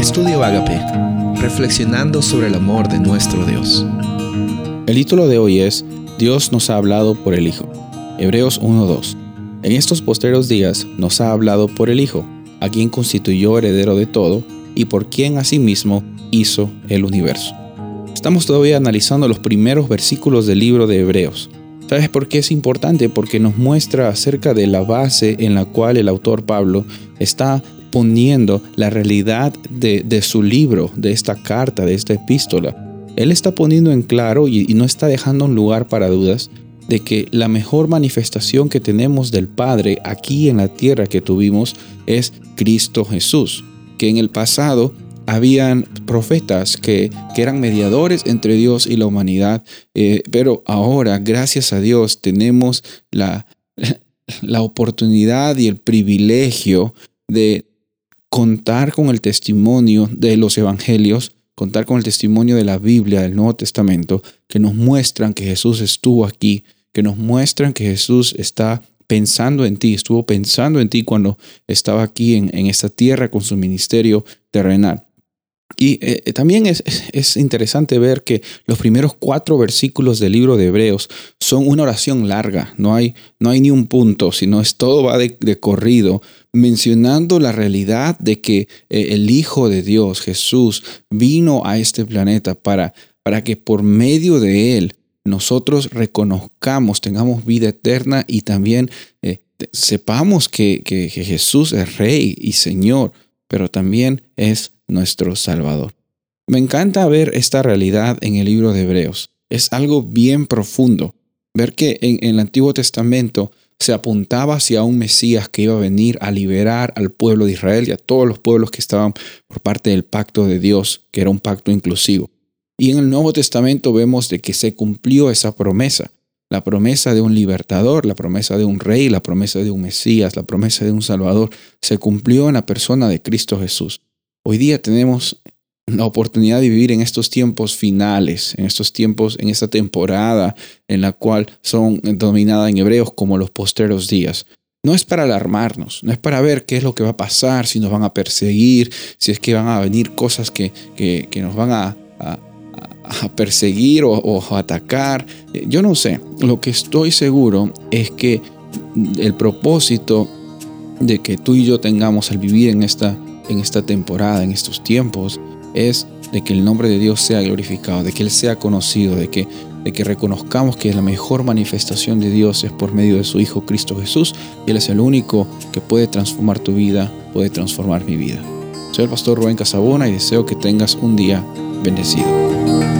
Estudio Agape, reflexionando sobre el amor de nuestro Dios. El título de hoy es Dios nos ha hablado por el Hijo. Hebreos 1.2. En estos posteros días nos ha hablado por el Hijo, a quien constituyó heredero de todo y por quien asimismo hizo el universo. Estamos todavía analizando los primeros versículos del libro de Hebreos. ¿Sabes por qué es importante? Porque nos muestra acerca de la base en la cual el autor Pablo está poniendo la realidad de, su libro, de esta carta, de esta epístola. Él está poniendo en claro y, no está dejando un lugar para dudas de que la mejor manifestación que tenemos del Padre aquí en la tierra que tuvimos es Cristo Jesús, que en el pasado habían profetas que, que, eran mediadores entre Dios y la humanidad, eh, pero ahora, gracias a Dios, tenemos la, la oportunidad y el privilegio de contar con el testimonio de los evangelios, contar con el testimonio de la Biblia, del Nuevo Testamento, que nos muestran que Jesús estuvo aquí, que nos muestran que Jesús está pensando en ti, estuvo pensando en ti cuando estaba aquí en, esta tierra con su ministerio terrenal. Y eh, eh, también es, es, interesante ver que los primeros cuatro versículos del libro de Hebreos son una oración larga, no hay, no hay ni un punto, sino es todo va de, corrido, mencionando la realidad de que eh, el Hijo de Dios, Jesús, vino a este planeta para, para que por medio de Él nosotros reconozcamos, tengamos vida eterna y también sepamos que, que Jesús es Rey y Señor, pero también es nuestro Salvador. Me encanta ver esta realidad en el libro de Hebreos. Es algo bien profundo. Ver que en, el Antiguo Testamento se apuntaba hacia un Mesías que iba a venir a liberar al pueblo de Israel y a todos los pueblos que estaban por parte del pacto de Dios, que era un pacto inclusivo. Y en el Nuevo Testamento vemos de que se cumplió esa promesa, la promesa de un libertador, la promesa de un rey, la promesa de un Mesías, la promesa de un Salvador, se cumplió en la persona de Cristo Jesús. Hoy día tenemos la oportunidad de vivir en estos tiempos finales, en estos tiempos, en esta temporada en la cual son dominadas en hebreos como los posteros días. No es para alarmarnos, no es para ver qué es lo que va a pasar, si nos van a perseguir, si es que van a venir cosas que, que, nos van a, a, perseguir o, o atacar. Yo no sé, lo que estoy seguro es que el propósito de que tú y yo tengamos al vivir en esta en esta temporada, en estos tiempos, es de que el nombre de Dios sea glorificado, de que Él sea conocido, de que, de que reconozcamos que la mejor manifestación de Dios es por medio de su Hijo Cristo Jesús y Él es el único que puede transformar tu vida, puede transformar mi vida. Soy el pastor Rubén Casabona y deseo que tengas un día bendecido.